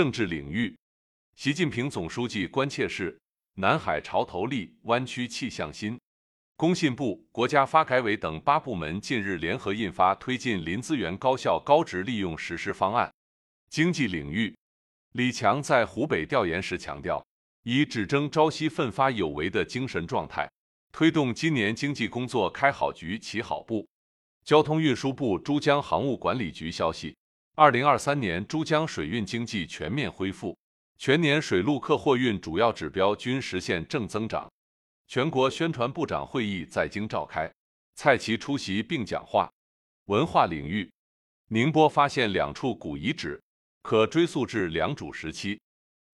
政治领域，习近平总书记关切是南海潮头立，湾区气象新。工信部、国家发改委等八部门近日联合印发《推进林资源高效高值利用实施方案》。经济领域，李强在湖北调研时强调，以只争朝夕、奋发有为的精神状态，推动今年经济工作开好局、起好步。交通运输部珠江航务管理局消息，二零二三年珠江水运经济全面恢复，全年水陆客货运主要指标均实现正增长。全国宣传部长会议在京召开，蔡奇出席并讲话。文化领域，宁波发现两处古遗址，可追溯至良渚时期。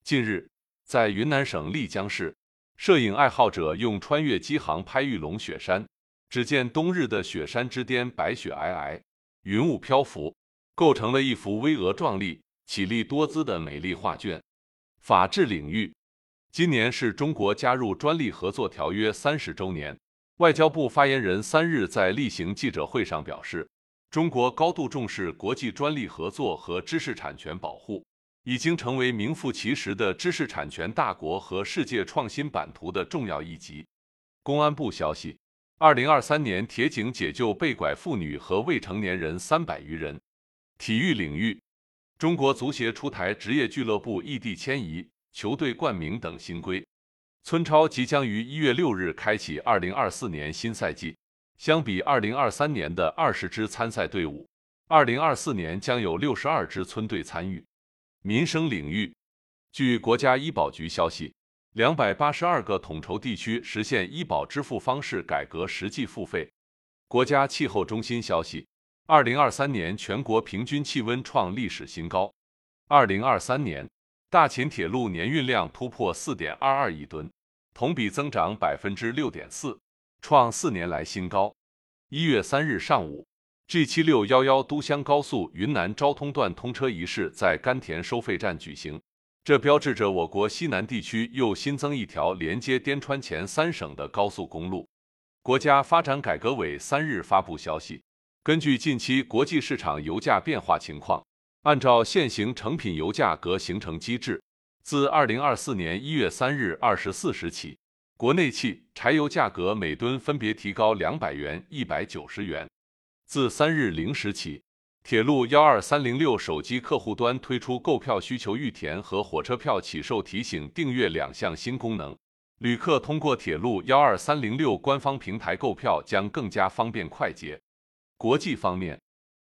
近日，在云南省丽江市，摄影爱好者用穿越机航拍玉龙雪山，只见冬日的雪山之巅白雪皑皑，云雾漂浮，构成了一幅巍峨壮丽、绮丽多姿的美丽画卷。法治领域。今年是中国加入专利合作条约三十周年。外交部发言人三日在例行记者会上表示，中国高度重视国际专利合作和知识产权保护，已经成为名副其实的知识产权大国和世界创新版图的重要一极。公安部消息，二零二三年铁警解救被拐妇女和未成年人三百余人。体育领域，中国足协出台职业俱乐部异地迁移。球队冠名等新规，村超即将于一月六日开启二零二四年新赛季。相比二零二三年的二十支参赛队伍，二零二四年将有六十二支村队参与。民生领域，据国家医保局消息，两百八十二个统筹地区实现医保支付方式改革实际付费。国家气候中心消息，二零二三年全国平均气温创历史新高。二零二三年。大秦铁路年运量突破四点二二亿吨，同比增长百分之六点四，创四年来新高。一月三日上午，G 七六幺幺都香高速云南昭通段通车仪式在甘田收费站举行，这标志着我国西南地区又新增一条连接滇川黔三省的高速公路。国家发展改革委三日发布消息，根据近期国际市场油价变化情况。按照现行成品油价格形成机制，自二零二四年一月三日二十四时起，国内汽柴油价格每吨分别提高两百元、一百九十元。自三日零时起，铁路幺二三零六手机客户端推出购票需求预填和火车票起售提醒订阅两项新功能，旅客通过铁路幺二三零六官方平台购票将更加方便快捷。国际方面。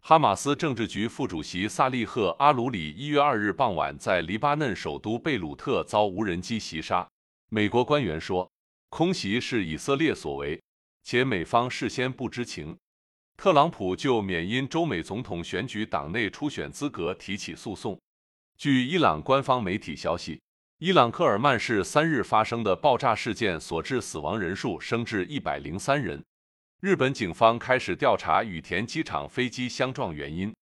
哈马斯政治局副主席萨利赫·阿鲁里一月二日傍晚在黎巴嫩首都贝鲁特遭无人机袭杀。美国官员说，空袭是以色列所为，且美方事先不知情。特朗普就免因中美总统选举党内初选资格提起诉讼。据伊朗官方媒体消息，伊朗克尔曼市三日发生的爆炸事件所致死亡人数升至一百零三人。日本警方开始调查羽田机场飞机相撞原因。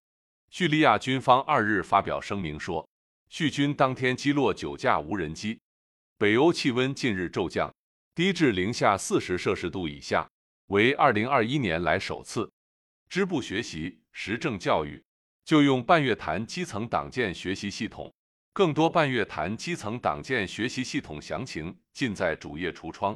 叙利亚军方二日发表声明说，叙军当天击落九架无人机。北欧气温近日骤降，低至零下四十摄氏度以下，为二零二一年来首次。支部学习实政教育就用半月谈基层党建学习系统。更多半月谈基层党建学习系统详情尽在主页橱窗。